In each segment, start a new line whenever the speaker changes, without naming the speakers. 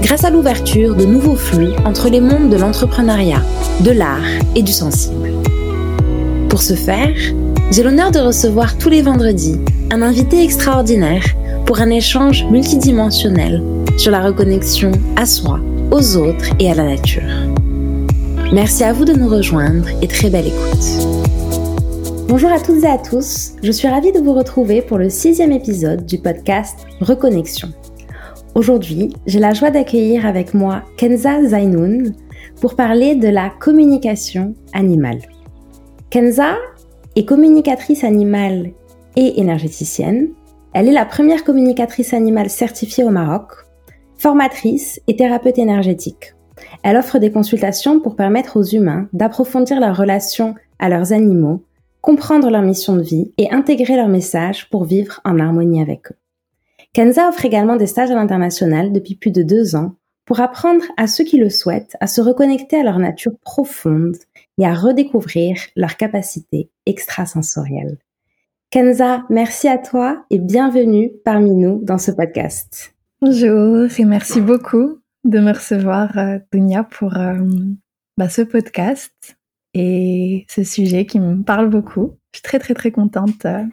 grâce à l'ouverture de nouveaux flux entre les mondes de l'entrepreneuriat, de l'art et du sensible. Pour ce faire, j'ai l'honneur de recevoir tous les vendredis un invité extraordinaire pour un échange multidimensionnel sur la reconnexion à soi, aux autres et à la nature. Merci à vous de nous rejoindre et très belle écoute. Bonjour à toutes et à tous, je suis ravie de vous retrouver pour le sixième épisode du podcast Reconnexion. Aujourd'hui, j'ai la joie d'accueillir avec moi Kenza Zainoun pour parler de la communication animale. Kenza est communicatrice animale et énergéticienne. Elle est la première communicatrice animale certifiée au Maroc, formatrice et thérapeute énergétique. Elle offre des consultations pour permettre aux humains d'approfondir leur relation à leurs animaux, comprendre leur mission de vie et intégrer leur message pour vivre en harmonie avec eux. Kenza offre également des stages à l'international depuis plus de deux ans pour apprendre à ceux qui le souhaitent à se reconnecter à leur nature profonde et à redécouvrir leurs capacités extrasensorielles. Kenza, merci à toi et bienvenue parmi nous dans ce podcast.
Bonjour et merci beaucoup de me recevoir, euh, Dunia, pour euh, bah, ce podcast et ce sujet qui me parle beaucoup. Je suis très très très contente euh,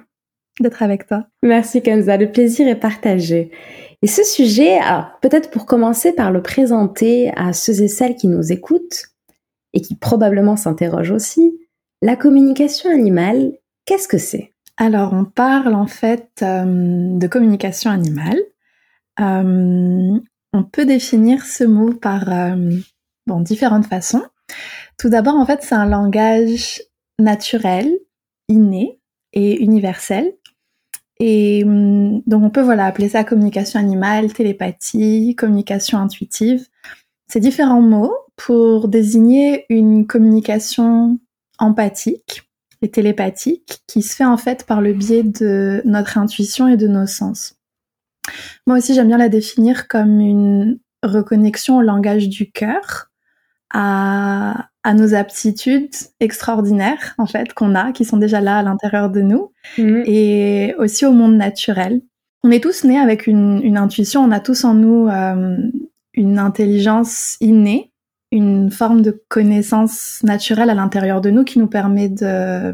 d'être avec toi.
Merci Kenza, le plaisir est partagé. Et ce sujet, peut-être pour commencer par le présenter à ceux et celles qui nous écoutent et qui probablement s'interrogent aussi, la communication animale, qu'est-ce que c'est?
Alors on parle en fait euh, de communication animale. Euh, on peut définir ce mot par euh, bon, différentes façons. Tout d'abord, en fait, c'est un langage naturel, inné et universel et hum, donc on peut voilà appeler ça communication animale, télépathie, communication intuitive. C'est différents mots pour désigner une communication empathique et télépathique qui se fait en fait par le biais de notre intuition et de nos sens. Moi aussi j'aime bien la définir comme une reconnexion au langage du cœur, à, à nos aptitudes extraordinaires en fait qu'on a, qui sont déjà là à l'intérieur de nous, mhm. et aussi au monde naturel. On est tous nés avec une, une intuition, on a tous en nous euh, une intelligence innée, une forme de connaissance naturelle à l'intérieur de nous qui nous permet de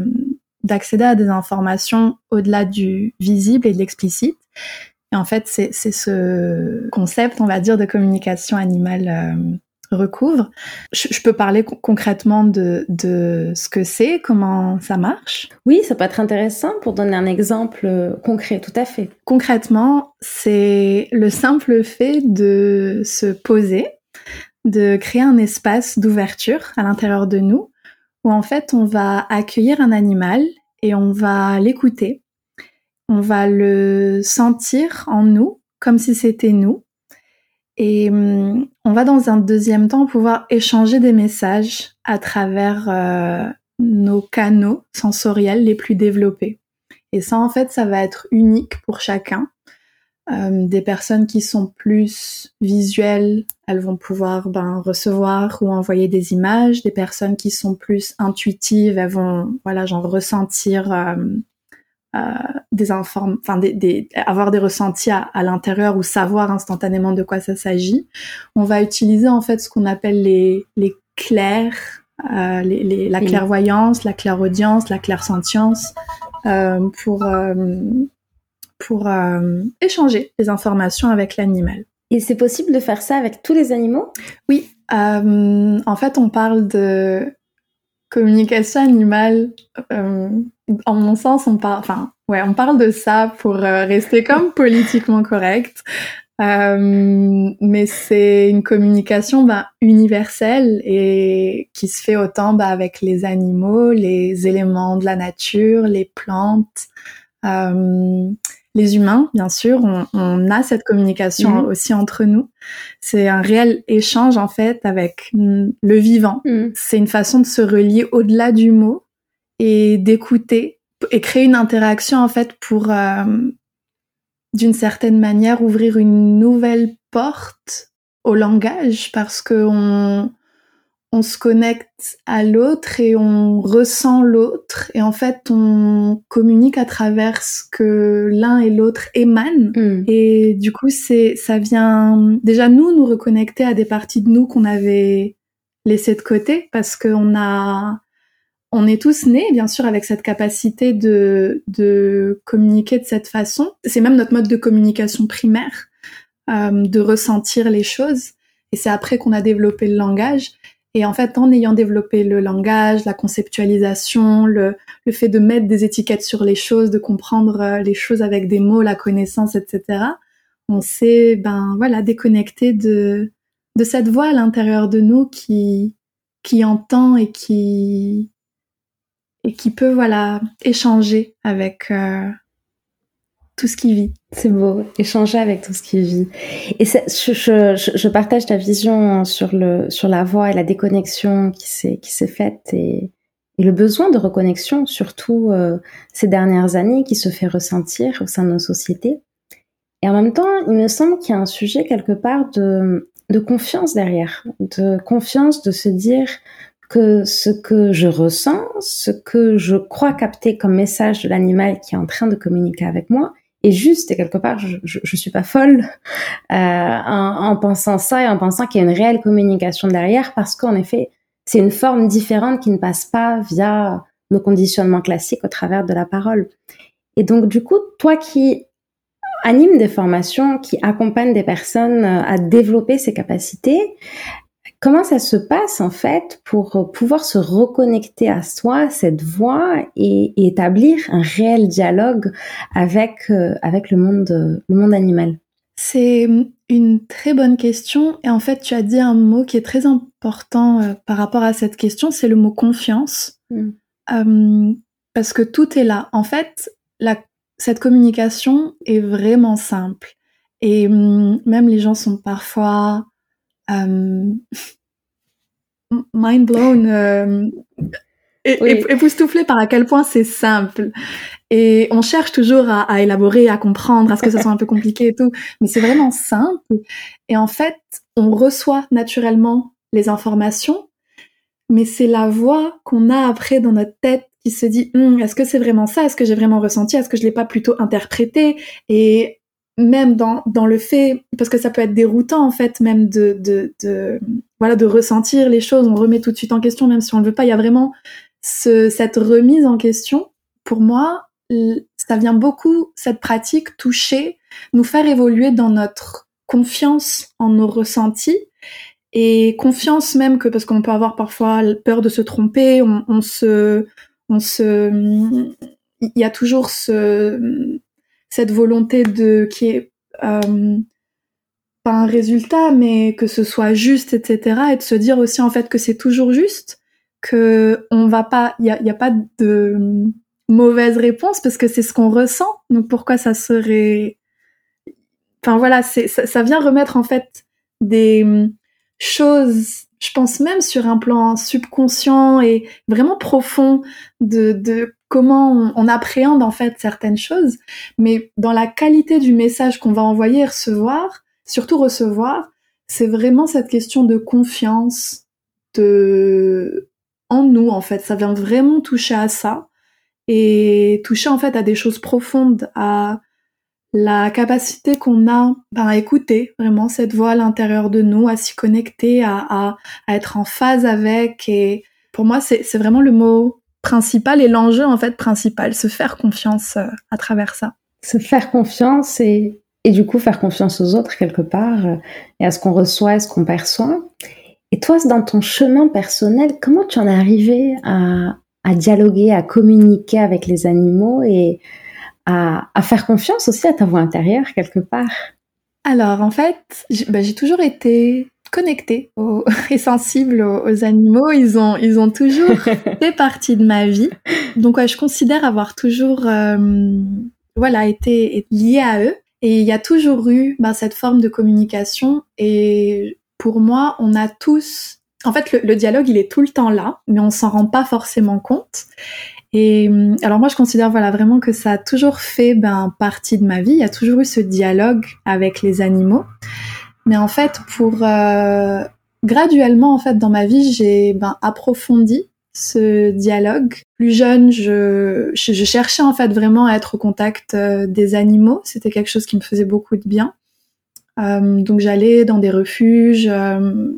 d'accéder à des informations au-delà du visible et de l'explicite. Et en fait, c'est ce concept, on va dire, de communication animale euh, recouvre. Je, peux parler concrètement de, de ce que c'est, comment ça marche?
Oui, ça peut être intéressant pour donner un exemple euh, concret, tout à fait.
Concrètement, c'est le simple fait de se poser, de créer un espace d'ouverture à l'intérieur de nous, où en fait on va accueillir un animal et on va l'écouter. On va le sentir en nous comme si c'était nous et hum, on va dans un deuxième temps pouvoir échanger des messages à travers euh, nos canaux sensoriels les plus développés. Et ça, en fait, ça va être unique pour chacun. Euh, des personnes qui sont plus visuelles, elles vont pouvoir ben, recevoir ou envoyer des images. Des personnes qui sont plus intuitives, elles vont, voilà, genre ressentir euh, des informes, enfin des, des, avoir des ressentis à, à l'intérieur ou savoir instantanément de quoi ça s'agit. On va utiliser en fait ce qu'on appelle les, les clairs, euh, les, les, la clairvoyance, la clairaudience, la clairsentience euh, pour euh, pour euh, échanger des informations avec l'animal.
Et c'est possible de faire ça avec tous les animaux?
Oui. en fait, on parle de communication animale, euh, en mon sens, on parle, enfin, ouais, on parle de ça pour euh, rester comme politiquement correct. Euh, mais c'est une communication bah, universelle et qui se fait autant bah, avec les animaux, les éléments de la nature, les plantes, euh, les humains, bien sûr, on, a cette communication mhm. aussi entre nous. C'est un réel échange en fait avec le vivant. Mhm. C'est une façon de se relier au-delà du mot et d'écouter et créer une interaction en fait pour euh, d'une certaine manière ouvrir une nouvelle porte au langage parce que on on se connecte à l'autre et on ressent l'autre. Et en fait on communique à travers ce que l'un et l'autre émanent. Mm. et du coup c'est ça vient déjà nous nous reconnecter à des parties de nous qu'on avait laissées de côté parce qu'on a on est tous nés bien sûr avec cette capacité de de communiquer de cette façon. C'est même notre mode de communication primaire euh, de ressentir les choses. Et c'est après qu'on a développé le langage et en fait, en ayant développé le langage, la conceptualisation, le, le fait de mettre des étiquettes sur les choses, de comprendre euh, les choses avec des mots, la connaissance, etc., on s'est, ben voilà, déconnecté de, de cette voix à l'intérieur de nous qui, qui entend et qui, et qui peut, voilà, échanger avec, euh, tout ce qui vit.
C'est beau, échanger avec tout ce qui vit. Et je, partage ta vision sur le sur la voix et la déconnexion qui s'est qui s'est faite et, et, le besoin de reconnexion, surtout euh, ces dernières années, qui se fait ressentir au sein de nos sociétés. Et en même temps, il me semble qu'il y a un sujet quelque part de de confiance derrière, de confiance de se dire que ce que je ressens, ce que je crois capter comme message de l'animal qui est en train de communiquer avec moi, et juste. Et quelque part je, je, suis pas folle euh, en, en, pensant ça et en pensant qu'il y a une réelle communication derrière parce qu'en effet c'est une forme différente qui ne passe pas via nos conditionnements classiques au travers de la parole. Et donc du coup toi qui anime des formations qui accompagnent des personnes à développer ces capacités Comment ça se passe en fait pour pouvoir se reconnecter à soi, cette voix et, établir un réel dialogue avec euh, avec le monde le monde animal?
C'est une très bonne question et en fait tu as dit un mot qui est très important euh, par rapport à cette question, c'est le mot confiance. Mm. Euh, parce que tout est là. En fait, la, cette communication est vraiment simple. Et hum, même les gens sont parfois euh, mind blown, euh, époustouflé par à quel point c'est simple. Et on cherche toujours à, élaborer, à comprendre, à ce que ça soit un peu compliqué et tout, mais c'est vraiment simple. Et en fait, on reçoit naturellement les informations, mais c'est la voix qu'on a après dans notre tête qui se dit hum, est-ce que c'est vraiment ça? Est-ce que j'ai vraiment ressenti? Est-ce que je l'ai pas plutôt interprété? Et même dans, dans le fait, parce que ça peut être déroutant en fait, même de, de, de, voilà, de ressentir les choses, on remet tout de suite en question, même si on ne veut pas. Il y a vraiment ce, cette remise en question. Pour moi, ça vient beaucoup, cette pratique, toucher, nous faire évoluer dans notre confiance en nos ressentis et confiance même que parce qu'on peut avoir parfois peur de se tromper, on, on se, on se, il y a toujours ce cette volonté de qui est euh, pas un résultat, mais que ce soit juste, etc. Et de se dire aussi en fait que c'est toujours juste, que on va pas, il y a, pas de mauvaise réponse parce que c'est ce qu'on ressent. Donc pourquoi ça serait, enfin voilà, c'est ça, ça vient remettre en fait des choses je pense même sur un plan subconscient et vraiment profond de, de comment on, appréhende en fait certaines choses, mais dans la qualité du message qu'on va envoyer et recevoir, surtout recevoir, c'est vraiment cette question de confiance de en nous en fait. Ça vient vraiment toucher à ça et toucher en fait à des choses profondes, à la capacité qu'on a ben, à écouter vraiment cette voix à l'intérieur de nous, à s'y connecter, à, être en phase avec. Et pour moi, c'est vraiment le mot principal et l'enjeu en fait principal, se faire confiance euh, à travers ça.
Se faire confiance et, et du coup faire confiance aux autres quelque part et à ce qu'on reçoit, à ce qu'on perçoit. Et toi, dans ton chemin personnel, comment tu en es arrivé à, à dialoguer, à communiquer avec les animaux et à, à, faire confiance aussi à ta voix intérieure quelque part
Alors en fait, j'ai bah, toujours été connectée et sensible aux, animaux. Ils ont, ils ont toujours fait partie de ma vie. Donc, ouais, je considère avoir toujours euh, voilà été lié à eux. Et il y a toujours eu ben, cette forme de communication. Et pour moi, on a tous, en fait, le, dialogue, il est tout le temps là, mais on s'en rend pas forcément compte. Et alors moi, je considère voilà vraiment que ça a toujours fait ben, partie de ma vie. Il y a toujours eu ce dialogue avec les animaux. Mais en fait, pour euh, graduellement en fait dans ma vie, j'ai ben, approfondi ce dialogue. Plus jeune, je, cherchais en fait vraiment à être au contact euh, des animaux. C'était quelque chose qui me faisait beaucoup de bien. Euh, donc j'allais dans des refuges, euh,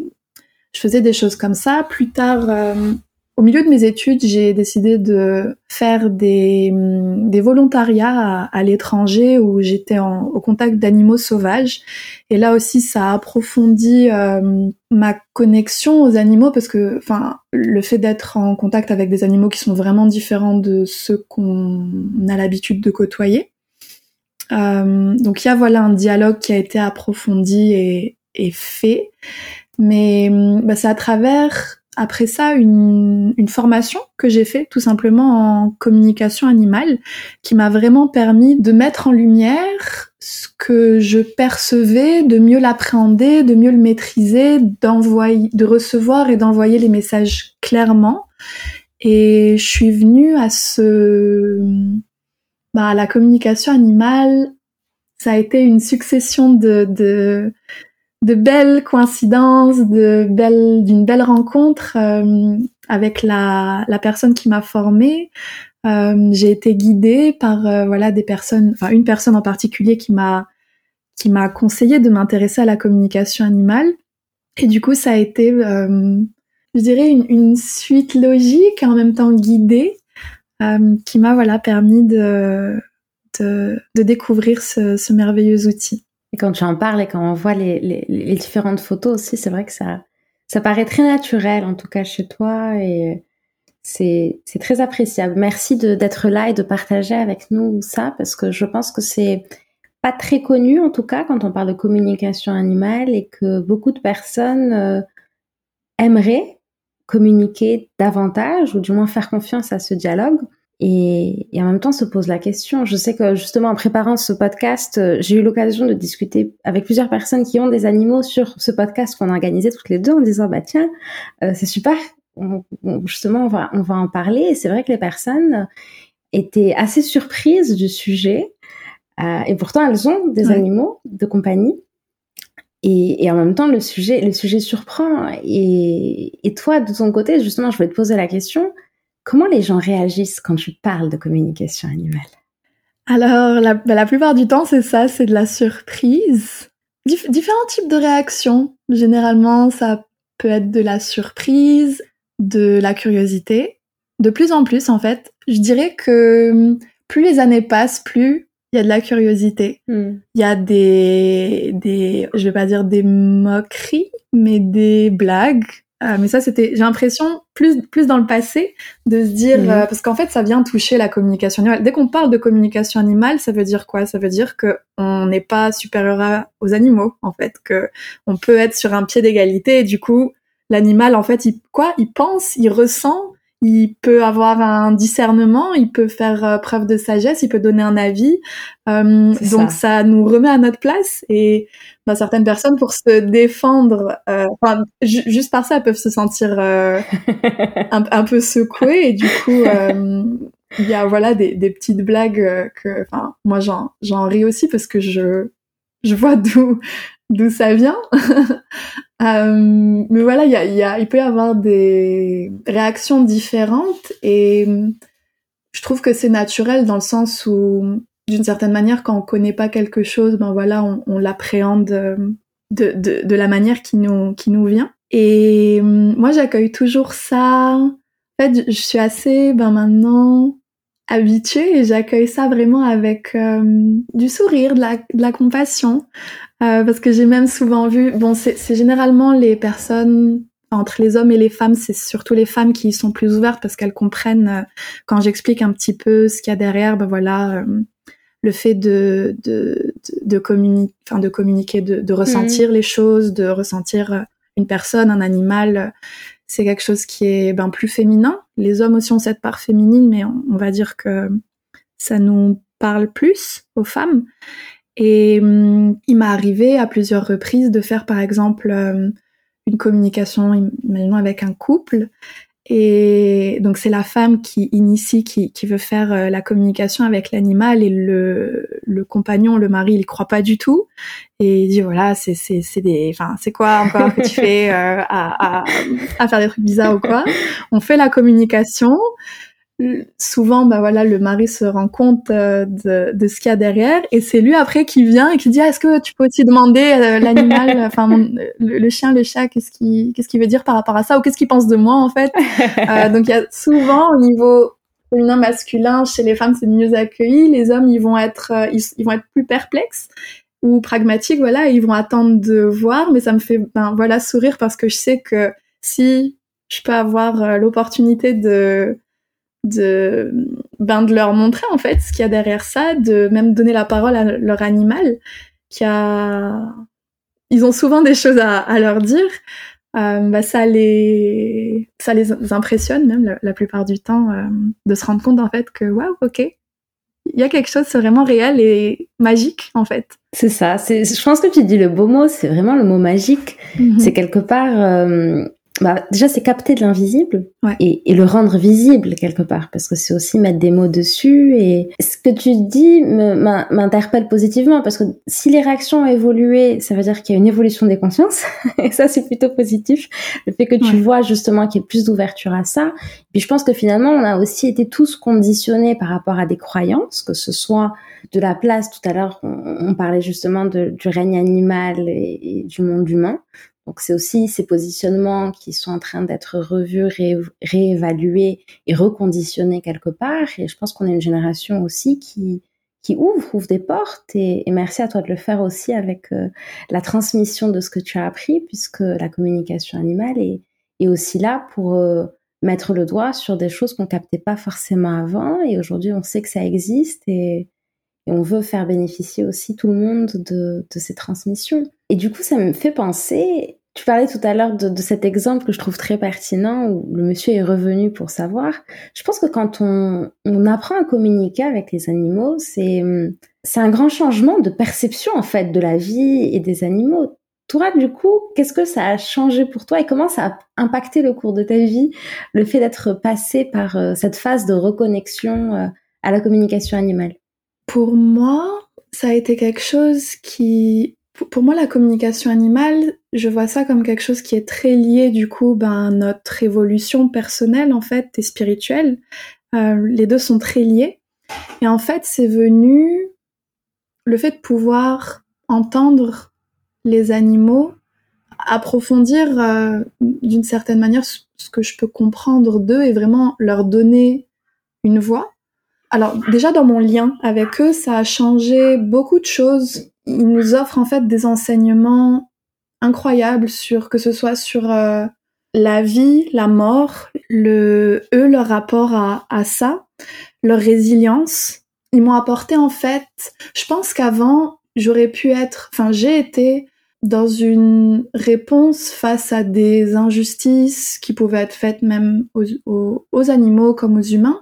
je faisais des choses comme ça. Plus tard, euh, au milieu de mes études, j'ai décidé de faire des, des volontariats à, l'étranger où j'étais au contact d'animaux sauvages. Et là aussi, ça a approfondi euh, ma connexion aux animaux parce que, enfin, le fait d'être en contact avec des animaux qui sont vraiment différents de ceux qu'on a l'habitude de côtoyer. Euh, donc il y a voilà un dialogue qui a été approfondi et, et fait, mais bah, c'est à travers après ça une, formation que j'ai fait tout simplement en communication animale qui m'a vraiment permis de mettre en lumière ce que je percevais, de mieux l'appréhender, de mieux le maîtriser, d'envoyer, de recevoir et d'envoyer les messages clairement. Et je suis venue à ce, bah, la communication animale, ça a été une succession de, de de belles coïncidences, de belles, d'une belle rencontre euh, avec la, la personne qui m'a formée. Euh, j'ai été guidée par euh, voilà des personnes, enfin une personne en particulier qui m'a qui m'a conseillé de m'intéresser à la communication animale. Et du coup, ça a été, je dirais, une, une, suite logique en même temps guidée qui m'a voilà permis de, de, de découvrir ce, ce merveilleux outil.
Et quand tu en parles et quand on voit les, différentes photos aussi, c'est vrai que ça, ça paraît très naturel, en tout cas chez toi, et c'est, très appréciable. Merci d'être là et de partager avec nous ça, parce que je pense que c'est pas très connu, en tout cas, quand on parle de communication animale, et que beaucoup de personnes euh, aimeraient communiquer davantage, ou du moins faire confiance à ce dialogue. Et, en même temps se pose la question. Je sais que justement en préparant ce podcast, euh, j'ai eu l'occasion de discuter avec plusieurs personnes qui ont des animaux sur ce podcast qu'on a organisé toutes les deux en disant bah tiens euh, c'est super, justement on va on va en parler. Et c'est vrai que les personnes étaient assez surprises du sujet. Euh, et pourtant elles ont des animaux de compagnie. Et, et, en même temps, le sujet, le sujet surprend. Et, et toi, de ton côté, justement, je voulais te poser la question Comment les gens réagissent quand tu parles de communication animale?
Alors, la, bah, la, plupart du temps, c'est ça, c'est de la surprise. différents types de réactions. Généralement, ça peut être de la surprise, de la curiosité. De plus en plus, en fait, je dirais que plus les années passent, plus il y a de la curiosité. Hmm. Il y a des, des, je vais pas dire des moqueries, mais des blagues euh, mais ça, c'était, j'ai l'impression, plus, plus dans le passé, de se dire, mhm. euh, parce qu'en fait, ça vient toucher la communication animale. Dès qu'on parle de communication animale, ça veut dire quoi? Ça veut dire que on n'est pas supérieur aux animaux, en fait, que on peut être sur un pied d'égalité. Et du coup, l'animal, en fait, il quoi? Il pense, il ressent, il peut avoir un discernement, il peut faire euh, preuve de sagesse, il peut donner un avis. Euh, donc ça. nous remet à notre place et bah, certaines personnes pour se défendre, euh, juste par ça, peuvent se sentir euh, un, un, peu secouées et du coup il y a voilà des, des petites blagues que, enfin moi j'en j'en ris aussi parce que je je vois d'où d'où ça vient. Euh, mais voilà, y a, y a, il peut y avoir des réactions différentes et je trouve que c'est naturel dans le sens où, d'une certaine manière, quand on connaît pas quelque chose, ben voilà, on, on l'appréhende de, de, de, la manière qui nous, qui nous vient. Et moi, j'accueille toujours ça. En fait, je suis assez, ben maintenant, habituée et j'accueille ça vraiment avec euh, du sourire, de la, de la compassion. Euh, parce que j'ai même souvent vu, bon, c'est généralement les personnes entre les hommes et les femmes, c'est surtout les femmes qui sont plus ouvertes parce qu'elles comprennent euh, quand j'explique un petit peu ce qu'il y a derrière, ben voilà, euh, le fait de de de, communi enfin de communiquer, de, de ressentir mmh. les choses, de ressentir une personne, un animal, c'est quelque chose qui est ben plus féminin. Les hommes aussi ont cette part féminine, mais on, va dire que ça nous parle plus aux femmes. Et hum, il m'est arrivé à plusieurs reprises de faire par exemple hum, une communication, avec un couple, et donc c'est la femme qui initie, qui, qui veut faire euh, la communication avec l'animal et le, le compagnon, le mari, il croit pas du tout. Et il dit voilà c'est c'est c'est des, enfin c'est quoi encore que tu fais euh, à, à, à faire des trucs bizarres ou quoi? On fait la communication, souvent, bah voilà, le mari se rend compte euh, de, de, ce qu'il y a derrière, et c'est lui après qui vient et qui dit ah, est-ce que tu peux aussi demander euh, l'animal, enfin le, chien, le chat, qu'est-ce qu'il qu'est-ce qu'il veut dire par rapport à ça ou qu'est-ce qu'il pense de moi en fait? euh, donc il y a souvent au niveau féminin masculin chez les femmes c'est mieux accueilli, les hommes ils vont être euh, ils, vont être plus perplexes ou pragmatiques voilà, ils vont attendre de voir, mais ça me fait ben voilà sourire parce que je sais que si je peux avoir l'opportunité de de ben de leur montrer en fait ce qu'il y a derrière ça, de même donner la parole à leur animal qui a ils ont souvent des choses à, à leur dire. Euh, bah, ça les ça les impressionne même la, plupart du temps euh, de se rendre compte en fait que waouh ok il y a quelque chose c'est vraiment réel et magique en fait
c'est ça c'est je pense que tu dis le beau mot c'est vraiment le mot magique mm-hmm. c'est quelque part euh, bah, déjà c'est capter de l'invisible et, et, le rendre visible quelque part parce que c'est aussi mettre des mots dessus et ce que tu dis m'interpelle positivement parce que si les réactions ont évolué ça veut dire qu'il y a une évolution des consciences. Et ça c'est plutôt positif. Le fait que tu vois justement qu'il y ait plus d'ouverture à ça. Puis je pense que finalement on a aussi été tous conditionnés par rapport à des croyances que ce soit de la place tout à l'heure on, parlait justement de, du règne animal et du monde humain donc c'est aussi ces positionnements qui sont en train d'être revus, réévalués et reconditionnés quelque part. Et je pense qu'on est une génération aussi qui ouvre, ouvre des portes. Et, merci à toi de le faire aussi avec euh, la transmission de ce que tu as appris, puisque la communication animale est, aussi là pour euh, mettre le doigt sur des choses qu'on captait pas forcément avant. Et aujourd'hui, on sait que ça existe et, on veut faire bénéficier aussi tout le monde de, de ces transmissions. Et du coup, ça me fait penser, tu parlais tout à l'heure de, cet exemple que je trouve très pertinent où le monsieur est revenu pour savoir. Je pense que quand on, apprend à communiquer avec les animaux, c'est, c'est un grand changement de perception en fait de la vie et des animaux. Toi, du coup, qu'est-ce que ça a changé pour toi et comment ça a impacté le cours de ta vie, le fait d'être passé par euh, cette phase de reconnexion euh, à la communication animale?
Pour moi, ça a été quelque chose qui... Pour moi, la communication animale, je vois ça comme quelque chose qui est très lié du coup ben, à notre évolution personnelle en fait et spirituelle. Euh, les deux sont très liés. Et en fait, c'est venu le fait de pouvoir entendre les animaux, approfondir euh, d'une certaine manière ce que je peux comprendre d'eux et vraiment leur donner une voix. Alors déjà dans mon lien avec eux, ça a changé beaucoup de choses. Ils nous offrent en fait des enseignements incroyables sur que ce soit sur euh, la vie, la mort, le eux leur rapport à, à ça, leur résilience. Ils m'ont apporté en fait, je pense qu'avant j'aurais pu être, enfin j'ai été dans une réponse face à des injustices qui pouvaient être faites même aux, aux animaux comme aux humains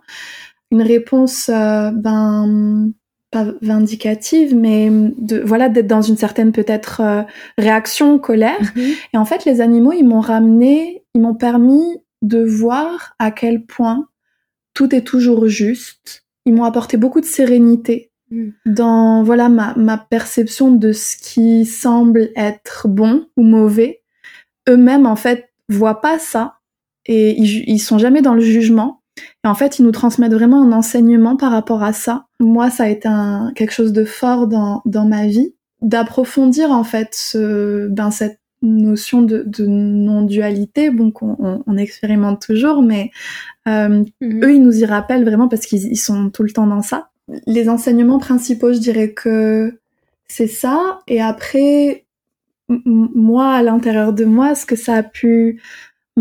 une réponse euh, ben pas vindicative, mais de voilà d'être dans une certaine peut-être euh, réaction, colère. Mhm. Et en fait, les animaux, ils m'ont ramené, ils m'ont permis de voir à quel point tout est toujours juste. Ils m'ont apporté beaucoup de sérénité mhm. dans voilà ma, ma perception de ce qui semble être bon ou mauvais. Eux-mêmes, en fait, voient pas ça et ils, ils sont jamais dans le jugement et en fait, ils nous transmettent vraiment un enseignement par rapport à ça. Moi, ça a été un, quelque chose de fort dans, dans ma vie, d'approfondir en fait ce, ben, cette notion de, de non-dualité, bon, qu'on on, expérimente toujours, mais euh, mhm. eux, ils nous y rappellent vraiment parce qu'ils sont tout le temps dans ça. Les enseignements principaux, je dirais que c'est ça. Et après, moi, à l'intérieur de moi, ce que ça a pu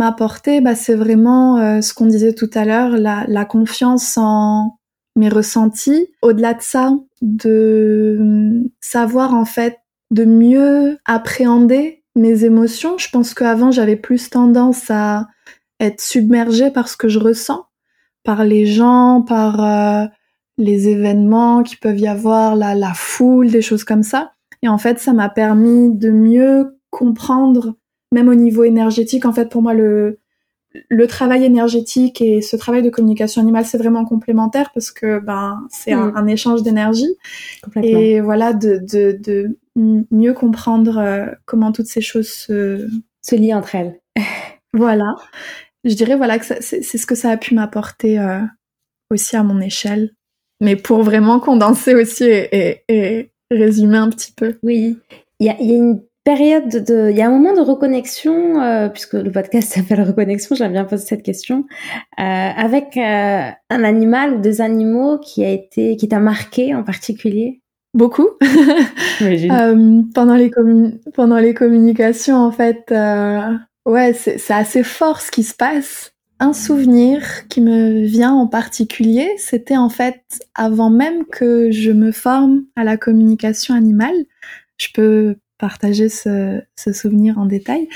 m'apporter, bah, c'est vraiment euh, ce qu'on disait tout à l'heure, la, confiance en mes ressentis. Au-delà de ça, de savoir en fait de mieux appréhender mes émotions. Je pense qu'avant, j'avais plus tendance à être submergée par ce que je ressens, par les gens, par euh, les événements qui peuvent y avoir, la foule, des choses comme ça. Et en fait, ça m'a permis de mieux comprendre, même au niveau énergétique. En fait, pour moi, le, le travail énergétique et ce travail de communication animale, c'est vraiment complémentaire parce que ben c'est un, mm. échange d'énergie et voilà de, de, de mieux comprendre euh, comment toutes ces choses se,
se lient entre elles.
voilà, je dirais voilà que c'est ce que ça a pu m'apporter euh, aussi à mon échelle, mais pour vraiment condenser aussi et, et, résumer un petit peu.
Oui, il y a, y a une période de, il y a un moment de reconnexion, euh, puisque le podcast s'appelle Reconnexion, j'aime bien poser cette question, euh, avec euh, un animal ou des animaux qui a été, qui t'a marqué en particulier?
Beaucoup. pendant les pendant les communications, en fait, ouais, c'est assez fort ce qui se passe. Un souvenir qui me vient en particulier, c'était en fait avant même que je me forme à la communication animale. Je peux partager ce, souvenir en détail.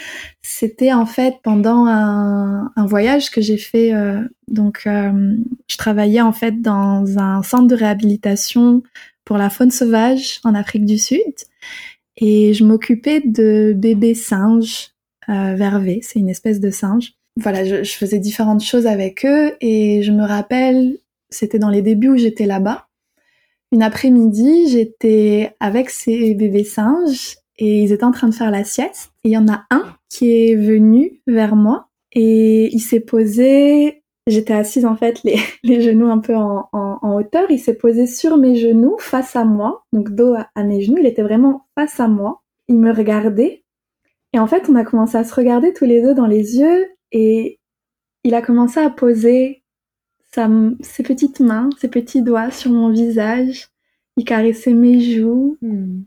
C'était en fait pendant un, voyage que j'ai fait. Euh, donc, euh, je travaillais en fait dans un centre de réhabilitation pour la faune sauvage en Afrique du Sud, et je m'occupais de bébés singes euh, vervés. C'est une espèce de singe. Voilà, je, je faisais différentes choses avec eux, et je me rappelle, c'était dans les débuts où j'étais là-bas. Une après-midi, j'étais avec ces bébés singes et ils étaient en train de faire la sieste. Et il y en a un qui est venu vers moi et il s'est posé. J'étais assise en fait, les, les genoux un peu en, en, hauteur. Il s'est posé sur mes genoux, face à moi, donc dos à, mes genoux. Il était vraiment face à moi. Il me regardait. Et en fait, on a commencé à se regarder tous les deux dans les yeux et il a commencé à poser ses petites mains, ses petits doigts sur mon visage. Il caressait mes joues. Hmm.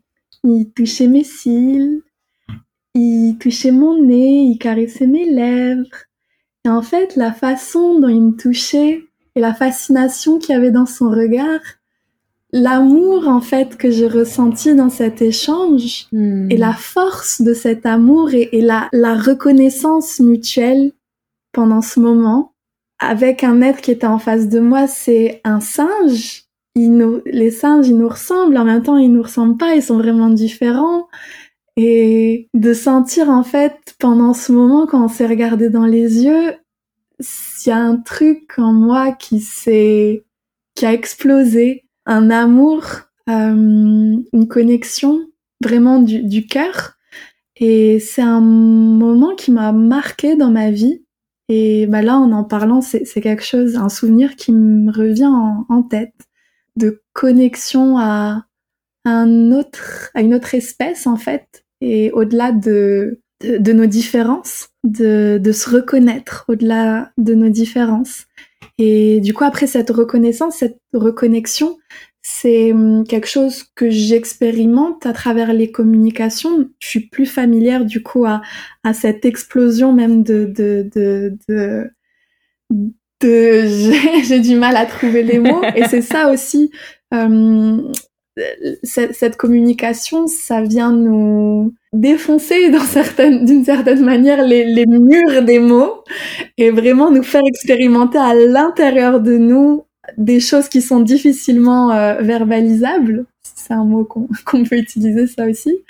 Il touchait mes cils, il touchait mon nez, il caressait mes lèvres. Et en fait, la façon dont il me touchait et la fascination qu'il y avait dans son regard, l'amour en fait que j'ai ressenti dans cet échange hmm. et la force de cet amour et, la, la reconnaissance mutuelle pendant ce moment avec un être qui était en face de moi, c'est un singe les singes, ils nous ressemblent, en même temps, ils nous ressemblent pas, ils sont vraiment différents. Et de sentir, en fait, pendant ce moment, quand on s'est regardé dans les yeux, s'il y a un truc en moi qui s'est, qui a explosé, un amour, euh, une connexion vraiment du, du cœur. Et c'est un moment qui m'a marqué dans ma vie. Et bah là, en en parlant, c'est quelque chose, un souvenir qui me revient en tête de connexion à, un autre, à une autre espèce en fait, et au-delà de, de, nos différences, de, de se reconnaître au-delà de nos différences. Et du coup, après cette reconnaissance, cette reconnexion, c'est hum, quelque chose que j'expérimente à travers les communications. Je suis plus familière du coup à, à cette explosion même de, de, de, de j'ai du mal à trouver les mots. Et c'est ça aussi euh, cette, communication ça vient nous défoncer d'une certaine manière les, les murs des mots et vraiment nous faire expérimenter à l'intérieur de nous des choses qui sont difficilement euh, verbalisables c'est un mot qu'on peut utiliser ça aussi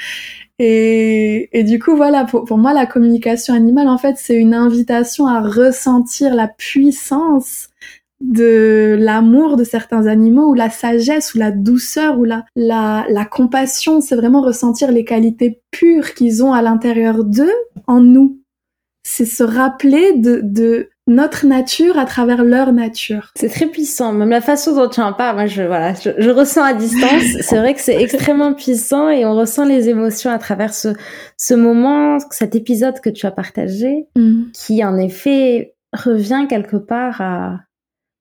et, du coup, voilà, pour, moi, la communication animale, en fait, c'est une invitation à ressentir la puissance de l'amour de certains animaux, ou la sagesse, ou la douceur, ou la, la, la compassion. C'est vraiment ressentir les qualités pures qu'ils ont à l'intérieur d'eux, en nous. C'est se rappeler de notre nature à travers leur nature.
C'est très puissant. Même la façon dont tu en parles, moi, je, voilà, je, ressens à distance. c'est vrai que c'est extrêmement puissant et on ressent les émotions à travers ce, ce moment, cet épisode que tu as partagé, mm. qui en effet revient quelque part à,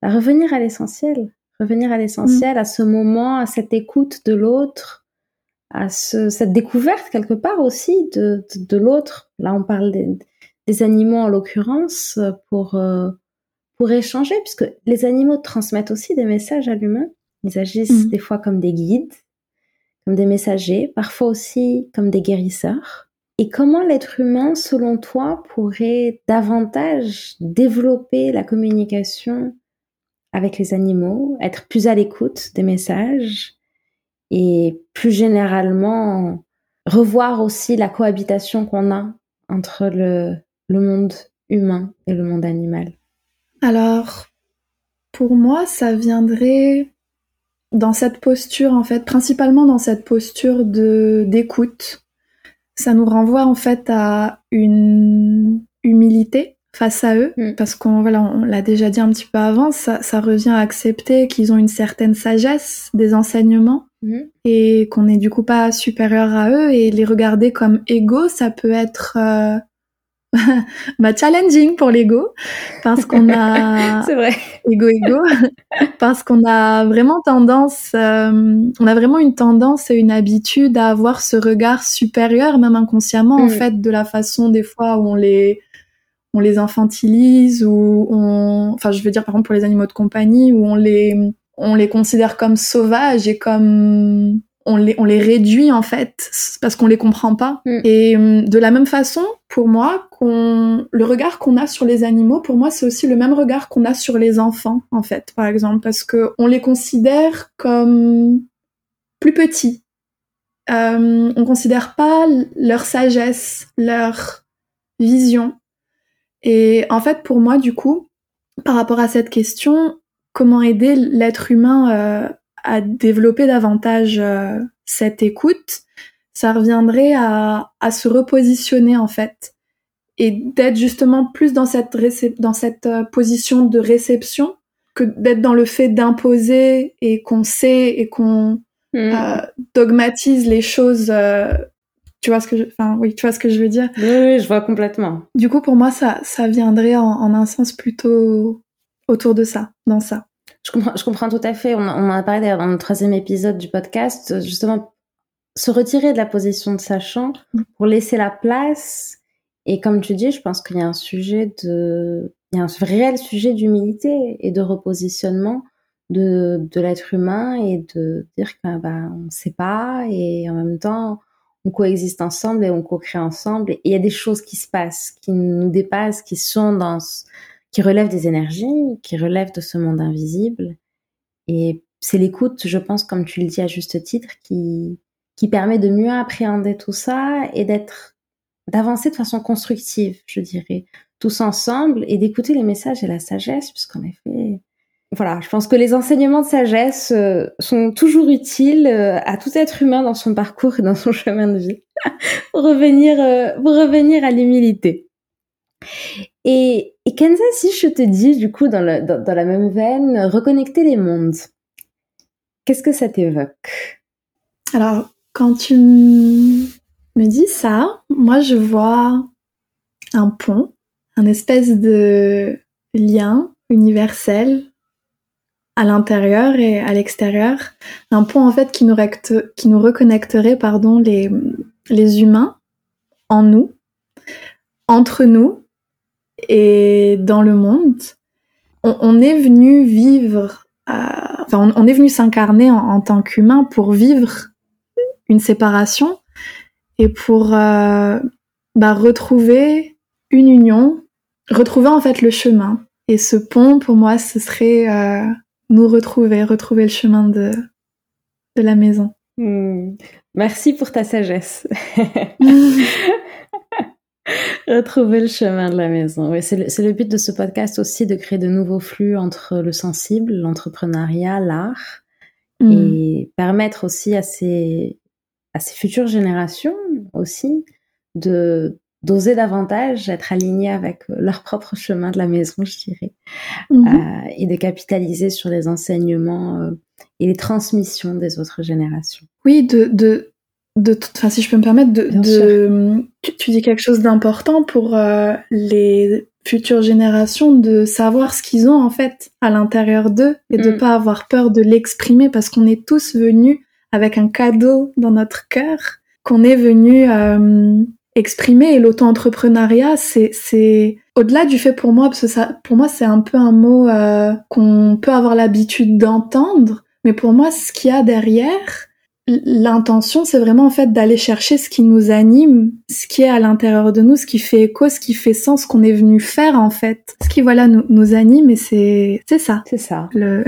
à revenir à l'essentiel. Revenir à l'essentiel, mm. à ce moment, à cette écoute de l'autre, à ce, cette découverte quelque part aussi de, de, de l'autre. Là, on parle des, des animaux en l'occurrence pour euh, pour échanger puisque les animaux transmettent aussi des messages à l'humain. Ils agissent mm. des fois comme des guides, comme des messagers, parfois aussi comme des guérisseurs. Et comment l'être humain, selon toi, pourrait davantage développer la communication avec les animaux, être plus à l'écoute des messages et plus généralement revoir aussi la cohabitation qu'on a entre le, le monde humain et le monde animal.
Alors, pour moi, ça viendrait dans cette posture, en fait, principalement dans cette posture de d'écoute. Ça nous renvoie en fait à une humilité face à eux, mm. parce qu'on voilà, on l'a déjà dit un petit peu avant, ça, ça revient à accepter qu'ils ont une certaine sagesse des enseignements mm. et qu'on n'est du coup pas supérieur à eux et les regarder comme égaux, ça peut être euh, bah, challenging pour l'ego parce qu'on a
c'est vrai
ego ego parce qu'on a vraiment tendance euh, on a vraiment une tendance et une habitude à avoir ce regard supérieur même inconsciemment en mm. fait de la façon des fois où on les on les infantilise ou on enfin je veux dire par exemple pour les animaux de compagnie où on les on les considère comme sauvages et comme on les, on les réduit en fait parce qu'on les comprend pas. Mm. Et hum, de la même façon, pour moi, qu'on, le regard qu'on a sur les animaux, pour moi, c'est aussi le même regard qu'on a sur les enfants en fait, par exemple, parce que on les considère comme plus petits. Euh, on considère pas leur sagesse, leur vision. Et en fait, pour moi, du coup, par rapport à cette question, comment aider l'être humain euh, à développer davantage euh, cette écoute, ça reviendrait à, à, se repositionner en fait et d'être justement plus dans cette, dans cette euh, position de réception que d'être dans le fait d'imposer et qu'on sait et qu'on mmh. euh, dogmatise les choses. tu vois ce que je, enfin oui, tu vois ce que je veux dire?
Oui, oui, je vois complètement.
Du coup, pour moi, ça, ça viendrait en, en un sens plutôt autour de ça, dans ça.
Je comprends, je comprends tout à fait. On, on en a parlé d'ailleurs dans le troisième épisode du podcast, justement, se retirer de la position de sachant mm. pour laisser la place. Et comme tu dis, je pense qu'il y a un sujet de, il y a un réel sujet d'humilité et de repositionnement de, de l'être humain et de dire que bah, on ne sait pas et en même temps on coexiste ensemble et on co-crée ensemble et il y a des choses qui se passent, qui nous dépassent, qui sont dans qui relève des énergies, qui relève de ce monde invisible. Et c'est l'écoute, je pense, comme tu le dis à juste titre, qui, qui permet de mieux appréhender tout ça et d'être, d'avancer de façon constructive, je dirais, tous ensemble et d'écouter les messages et la sagesse, puisqu'en effet, voilà, je pense que les enseignements de sagesse euh, sont toujours utiles euh, à tout être humain dans son parcours et dans son chemin de vie pour revenir, euh, pour revenir à l'humilité. Et, Kenza, si je te dis, du coup, dans, la même veine, reconnecter les mondes, qu'est-ce que ça t'évoque?
Alors, quand tu me dis ça, moi, je vois un pont, un espèce de lien universel à l'intérieur et à l'extérieur, un pont en fait qui nous, reconnecterait les humains en nous, entre nous et dans le monde, on, est venu vivre, enfin, on, est venu s'incarner en, tant qu'humain pour vivre une séparation et pour euh, bah, retrouver une union, retrouver en fait le chemin. Et ce pont, pour moi, ce serait euh, nous retrouver, retrouver le chemin de, de la maison.
Hmm. Merci pour ta sagesse. Retrouver le chemin de la maison. Oui, c'est le, but de ce podcast aussi, de créer de nouveaux flux entre le sensible, l'entrepreneuriat, l'art, mm. et permettre aussi à ces, à ces futures générations aussi de d'oser davantage être alignés avec leur propre chemin de la maison, je dirais, mm-hmm. euh, et de capitaliser sur les enseignements euh, et les transmissions des autres générations.
Oui, de, de de enfin si je peux me permettre de, de tu, dis quelque chose d'important pour euh, les futures générations de savoir ce qu'ils ont en fait à l'intérieur d'eux et de mm. pas avoir peur de l'exprimer parce qu'on est tous venus avec un cadeau dans notre cœur qu'on est venu euh, exprimer et l'auto-entrepreneuriat c'est c'est au-delà du fait pour moi parce que ça pour moi c'est un peu un mot euh, qu'on peut avoir l'habitude d'entendre mais pour moi ce qu'il y a derrière l'intention, c'est vraiment en fait d'aller chercher ce qui nous anime, ce qui est à l'intérieur de nous, ce qui fait écho, ce qui fait sens, ce qu'on est venu faire en fait, ce qui voilà nous, nous anime et c'est c'est ça.
C'est ça.
Le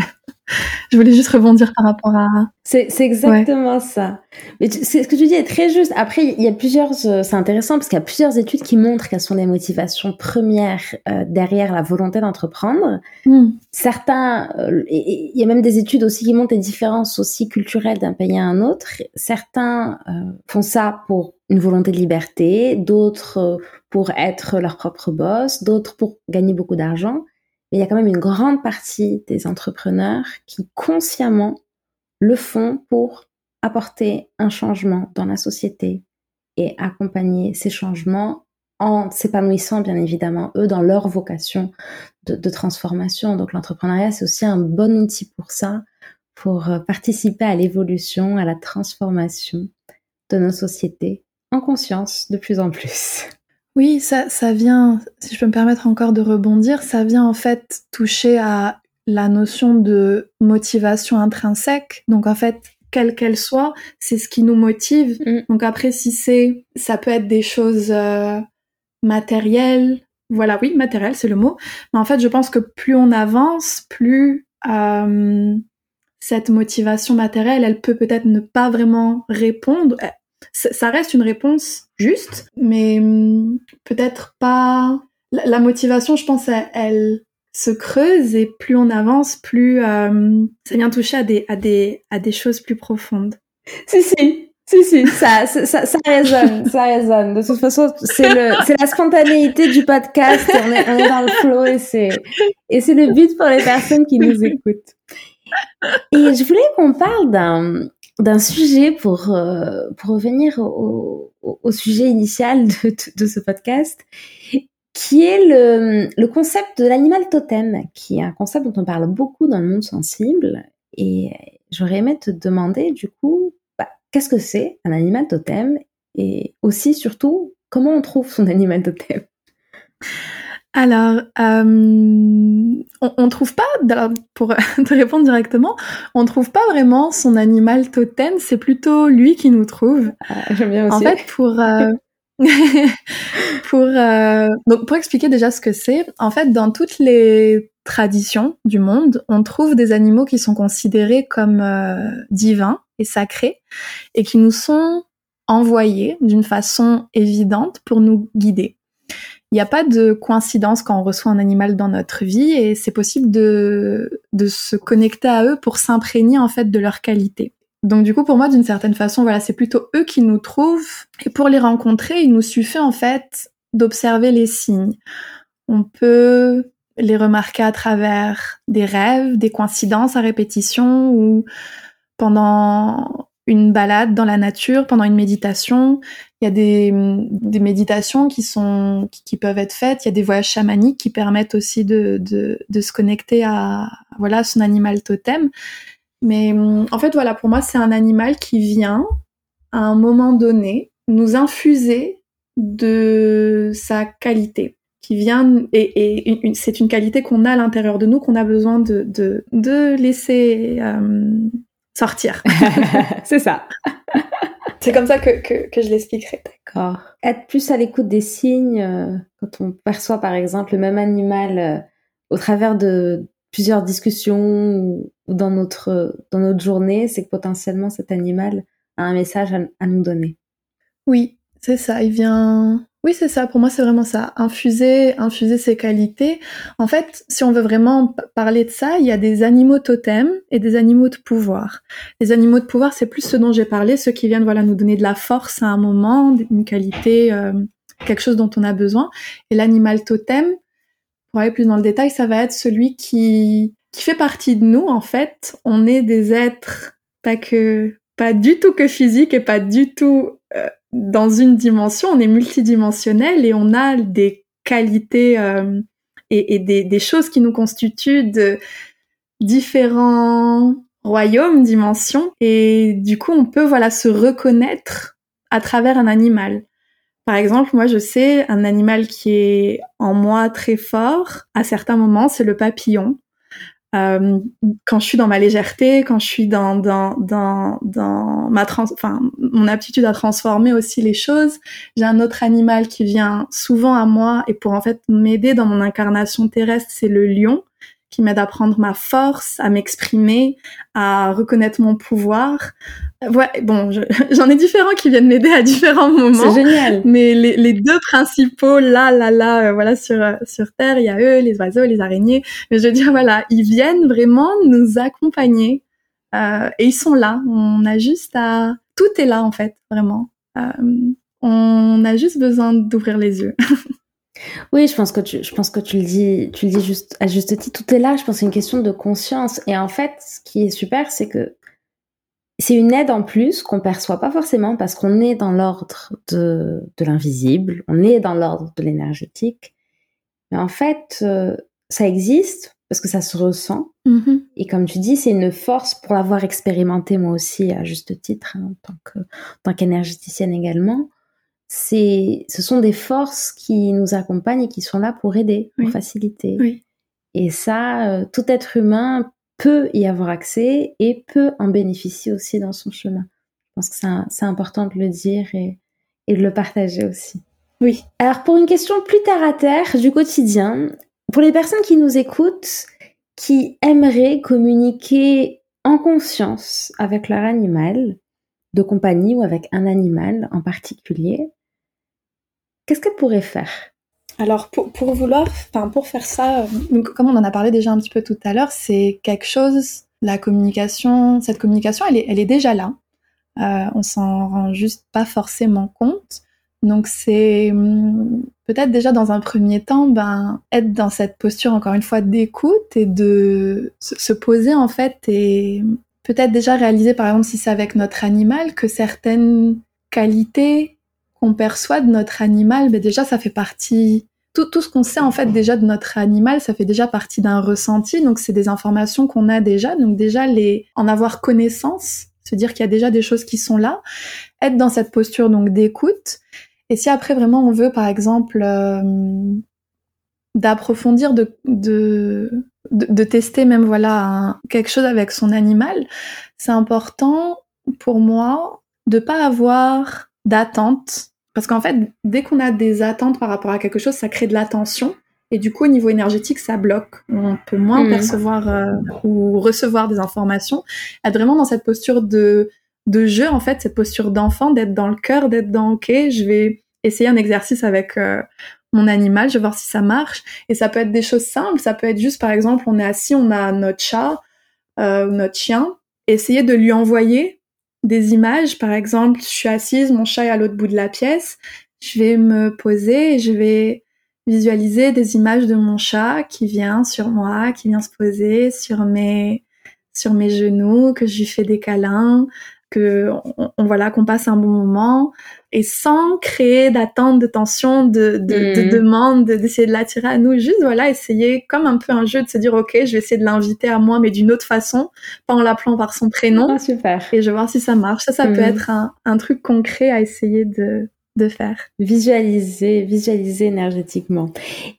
je voulais juste rebondir par rapport à.
C'est exactement ça. Mais ce que tu dis est très juste. Après, il y a plusieurs. Euh, c'est intéressant parce qu'il y a plusieurs études qui montrent quelles sont les motivations premières euh, derrière la volonté d'entreprendre. Hmm. Certains, euh, il y a même des études aussi qui montrent les différences aussi culturelles d'un pays à un autre. Certains font ça pour une volonté de liberté, d'autres pour être leur propre boss, d'autres pour gagner beaucoup d'argent. Mais il y a quand même une grande partie des entrepreneurs qui consciemment le font pour apporter un changement dans la société et accompagner ces changements en s'épanouissant bien évidemment eux dans leur vocation de, transformation. Donc l'entrepreneuriat c'est aussi un bon outil pour ça, pour euh, participer à l'évolution, à la transformation de nos sociétés en conscience de plus en plus.
Oui, ça, ça vient, si je peux me permettre encore de rebondir, ça vient en fait toucher à la notion de motivation intrinsèque. Donc en fait, quelle qu'elle soit, c'est ce qui nous motive. Mm. Donc après, si c'est, ça peut être des choses euh, matérielles. Voilà, oui, matériel, c'est le mot. Mais en fait, je pense que plus on avance, plus euh, cette motivation matérielle, elle peut peut-être ne pas vraiment répondre ça reste une réponse juste, mais hum, peut-être pas. La, motivation, je pense, elle, se creuse et plus on avance, plus euh, ça vient toucher à des, choses plus profondes.
Si, si, si, si, ça, ça, ça, résonne, ça résonne. De toute façon, c'est la spontanéité du podcast. On est, on est dans le flow et c'est le but pour les personnes qui nous écoutent. Et je voulais qu'on parle d'un, d'un sujet pour, euh, pour revenir au, au, sujet initial de, de, ce podcast, qui est le, le concept de l'animal totem, qui est un concept dont on parle beaucoup dans le monde sensible. Et j'aurais aimé te demander, du coup, bah, qu'est-ce que c'est un animal totem? Et aussi, surtout, comment on trouve son animal totem?
Alors, euh, on, on, trouve pas, pour te répondre directement, on trouve pas vraiment son animal totem, c'est plutôt lui qui nous trouve.
Ah, J'aime bien aussi.
En fait, pour euh, pour euh, donc pour expliquer déjà ce que c'est, en fait, dans toutes les traditions du monde, on trouve des animaux qui sont considérés comme divins et sacrés et qui nous sont envoyés d'une façon évidente pour nous guider. Il n'y a pas de coïncidence quand on reçoit un animal dans notre vie et c'est possible de, de se connecter à eux pour s'imprégner en fait de leur qualité. Donc du coup pour moi d'une certaine façon voilà c'est plutôt eux qui nous trouvent et pour les rencontrer il nous suffit en fait d'observer les signes. On peut les remarquer à travers des rêves, des coïncidences à répétition ou pendant une balade dans la nature, pendant une méditation. Il y a des, des méditations qui sont qui, peuvent être faites. Il y a des voyages chamaniques qui permettent aussi de, de, de se connecter à voilà son animal totem. Mais en fait, voilà, pour moi, c'est un animal qui vient à un moment donné nous infuser de sa qualité, qui vient et, et c'est une qualité qu'on a à l'intérieur de nous, qu'on a besoin de, de, de laisser euh, sortir.
c'est ça.
c'est comme ça que, que, que je l'expliquerai.
D'accord. Être plus à l'écoute des signes, euh, quand on perçoit par exemple le même animal euh, au travers de plusieurs discussions ou, dans, notre, dans notre journée, c'est que potentiellement cet animal a un message à nous donner.
Oui, c'est ça. Il vient oui, c'est ça. Pour moi, c'est vraiment ça. Infuser, infuser ses qualités. En fait, si on veut vraiment parler de ça, il y a des animaux totems et des animaux de pouvoir. Les animaux de pouvoir, c'est plus ce dont j'ai parlé, ceux qui viennent, voilà, nous donner de la force à un moment, une qualité, euh, quelque chose dont on a besoin. Et l'animal totem, pour aller plus dans le détail, ça va être celui qui, qui fait partie de nous, en fait. On est des êtres, pas que, pas du tout que physique et pas du tout euh, dans une dimension, on est multidimensionnel et on a des qualités euh, et, des, choses qui nous constituent de différents royaumes, dimensions. Et du coup, on peut voilà se reconnaître à travers un animal. Par exemple, moi, je sais un animal qui est en moi très fort à certains moments, c'est le papillon. Euh, quand je suis dans ma légèreté, quand je suis dans dans dans dans ma trans, enfin mon aptitude à transformer aussi les choses. J'ai un autre animal qui vient souvent à moi et pour en fait m'aider dans mon incarnation terrestre, c'est le lion qui m'aide à prendre ma force, à m'exprimer, à reconnaître mon pouvoir. Ouais, bon, j'en ai différents qui viennent m'aider à différents moments.
C'est génial.
Mais les, les, deux principaux, là, là, là, euh, voilà, sur euh, sur Terre, il y a eux, les oiseaux, les araignées. Mais je veux dire, voilà, ils viennent vraiment nous accompagner euh, et ils sont là. On a juste à, tout est là en fait, vraiment. Euh, on a juste besoin d'ouvrir les yeux.
Oui, je pense que tu, je pense que tu le dis, tu le dis juste à juste titre. Tout est là. Je pense que c'est une question de conscience. Et en fait, ce qui est super, c'est que c'est une aide en plus qu'on perçoit pas forcément parce qu'on est dans l'ordre de, de l'invisible, on est dans l'ordre de l'énergétique. Mais en fait, euh, ça existe parce que ça se ressent. Mm-hmm. Et comme tu dis, c'est une force pour l'avoir expérimenté moi aussi à juste titre, hein, en tant que, en tant qu'énergéticienne également c'est, ce sont des forces qui nous accompagnent et qui sont là pour aider, pour faciliter. Et ça, euh, tout être humain peut y avoir accès et peut en bénéficier aussi dans son chemin. Je pense que c'est important de le dire et, et de le partager aussi.
Oui.
Alors pour une question plus terre à terre du quotidien, pour les personnes qui nous écoutent, qui aimeraient communiquer en conscience avec leur animal de compagnie ou avec un animal en particulier, qu'est-ce qu'elle pourrait faire?
Alors pour, pour vouloir, enfin pour faire ça, euh, comme on en a parlé déjà un petit peu tout à l'heure, c'est quelque chose, la communication, cette communication, elle est, elle est déjà là. Euh, on s'en rend juste pas forcément compte. Donc c'est hum, peut-être déjà dans un premier temps, ben être dans cette posture encore une fois d'écoute et de se poser en fait et peut-être déjà réaliser par exemple si c'est avec notre animal que certaines qualités qu'on perçoit de notre animal, mais déjà ça fait partie tout, tout ce qu'on sait en fait déjà de notre animal, ça fait déjà partie d'un ressenti, donc c'est des informations qu'on a déjà, donc déjà les en avoir connaissance, se dire qu'il y a déjà des choses qui sont là, être dans cette posture donc d'écoute. Et si après vraiment on veut par exemple euh, d'approfondir, de, de, de, tester même voilà quelque chose avec son animal, c'est important pour moi de pas avoir d'attente. Parce qu'en fait, dès qu'on a des attentes par rapport à quelque chose, ça crée de la tension. Et du coup, au niveau énergétique, ça bloque. On peut moins mmh. percevoir euh, ou recevoir des informations. Être vraiment dans cette posture de, de jeu, en fait, cette posture d'enfant, d'être dans le cœur, d'être dans OK, je vais essayer un exercice avec euh, mon animal, je vais voir si ça marche. Et ça peut être des choses simples. Ça peut être juste, par exemple, on est assis, on a notre chat, euh, notre chien. Essayer de lui envoyer des images. Par exemple, je suis assise, mon chat est à l'autre bout de la pièce. Je vais me poser et je vais visualiser des images de mon chat qui vient sur moi, qui vient se poser sur mes sur mes genoux, que je lui fais des câlins, que on, voilà qu'on passe un bon moment et sans créer d'attente, de tension, de, de, de mm. demande, d'essayer de l'attirer à nous, juste voilà essayer comme un peu un jeu de se dire ok je vais essayer de l'inviter à moi mais d'une autre façon, pas en l'appelant par son prénom.
Ah, super.
Et je vais voir si ça marche. Ça ça peut mm. être un, un truc concret à essayer de de faire.
Visualiser, visualiser énergétiquement.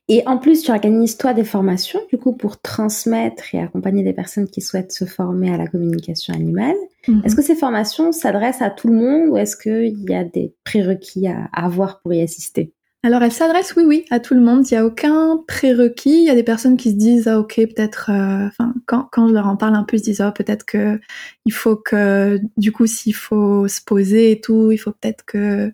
Et en plus, tu organises toi des formations, du coup, pour transmettre et accompagner des personnes qui souhaitent se former à la communication animale. Mhm. Est-ce que ces formations s'adressent à tout le monde ou est-ce qu'il y a des prérequis à, avoir pour y assister?
Alors, elles s'adressent, oui, oui, à tout le monde. Il n'y a aucun prérequis. Il y a des personnes qui se disent, ah, ok, peut-être, euh, enfin, quand, quand je leur en parle un peu, ils se disent, oh, peut-être que il faut que, du coup, s'il faut se poser et tout, il faut peut-être que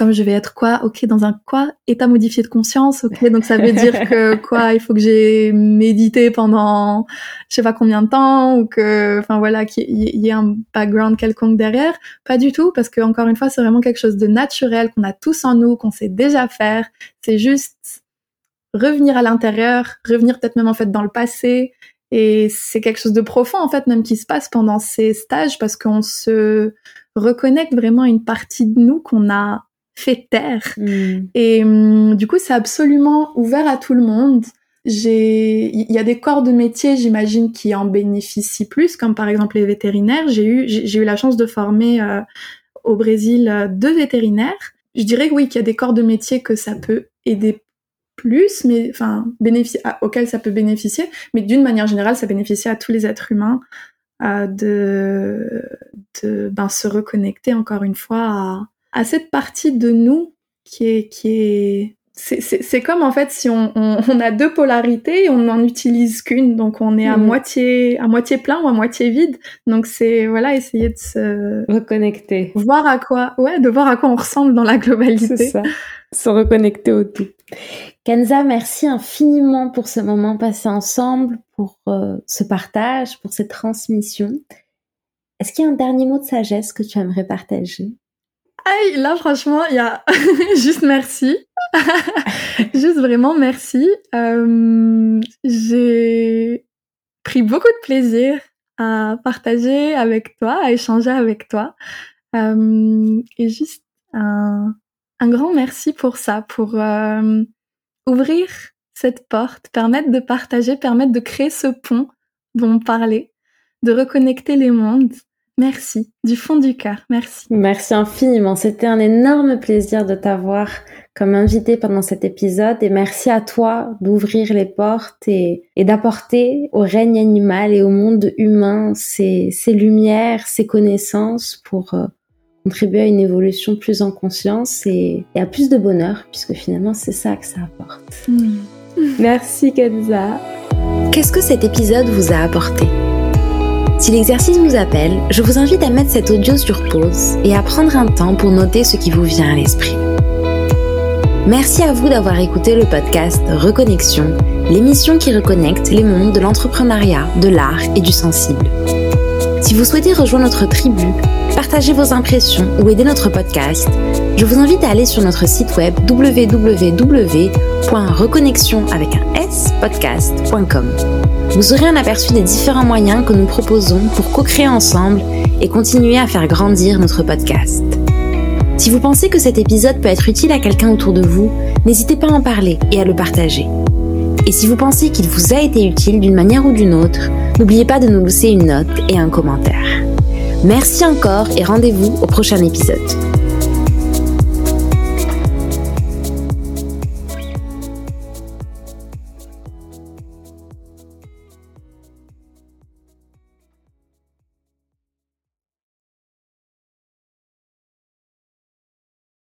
comme je vais être quoi Ok, dans un quoi État modifié de conscience. Ok, donc ça veut dire que quoi Il faut que j'ai médité pendant je sais pas combien de temps ou que, enfin voilà, qu'il y ait un background quelconque derrière. Pas du tout, parce que encore une fois, c'est vraiment quelque chose de naturel qu'on a tous en nous, qu'on sait déjà faire. C'est juste revenir à l'intérieur, revenir peut-être même en fait dans le passé. Et c'est quelque chose de profond en fait même qui se passe pendant ces stages parce qu'on se reconnecte vraiment une partie de nous qu'on a fait taire. Hmm. Et hum, du coup, c'est absolument ouvert à tout le monde. J'ai, il y a des corps de métier, j'imagine, qui en bénéficient plus, comme par exemple les vétérinaires. J'ai eu, j'ai eu la chance de former euh, au Brésil euh, deux vétérinaires. Je dirais oui qu'il y a des corps de métier que ça peut aider plus, mais enfin bénéficie auquel ça peut bénéficier, mais d'une manière générale, ça bénéficie à tous les êtres humains euh, de de ben, se reconnecter encore une fois à, à cette partie de nous qui est qui est c'est comme en fait si on, on, a deux polarités et on n'en utilise qu'une, donc on est à mm. moitié à moitié plein ou à moitié vide. Donc c'est voilà essayer de se
reconnecter,
voir à quoi, ouais, de voir à quoi on ressemble dans la globalité.
C'est ça, se reconnecter au tout. Kenza, merci infiniment pour ce moment passé ensemble, pour euh, ce partage, pour cette transmission. Est-ce qu'il y a un dernier mot de sagesse que tu aimerais partager?
Aïe, là franchement, il y a juste merci. juste vraiment merci. Euh, j'ai pris beaucoup de plaisir à partager avec toi, à échanger avec toi. Euh, et juste un, grand merci pour ça, pour euh, ouvrir cette porte, permettre de partager, permettre de créer ce pont dont on parlait, de reconnecter les mondes. Merci, du fond du cœur, merci.
Merci infiniment. C'était un énorme plaisir de t'avoir comme invité pendant cet épisode et merci à toi d'ouvrir les portes et, d'apporter au règne animal et au monde humain ces, lumières, ces connaissances pour euh, contribuer à une évolution plus en conscience et, à plus de bonheur puisque finalement c'est ça que ça apporte. Merci Kenza.
Qu'est-ce que cet épisode vous a apporté? Si l'exercice vous appelle, je vous invite à mettre cet audio sur pause et à prendre un temps pour noter ce qui vous vient à l'esprit. Merci à vous d'avoir écouté le podcast Reconnexion, l'émission qui reconnecte les mondes de l'entrepreneuriat, de l'art et du sensible. Si vous souhaitez rejoindre notre tribu, partager vos impressions ou aider notre podcast, je vous invite à aller sur notre site web www.reconnexion avec vous aurez un aperçu des différents moyens que nous proposons pour co-créer ensemble et continuer à faire grandir notre podcast. Si vous pensez que cet épisode peut être utile à quelqu'un autour de vous, n'hésitez pas à en parler et à le partager. Et si vous pensez qu'il vous a été utile d'une manière ou d'une autre, n'oubliez pas de nous laisser une note et un commentaire. Merci encore et rendez-vous au prochain épisode.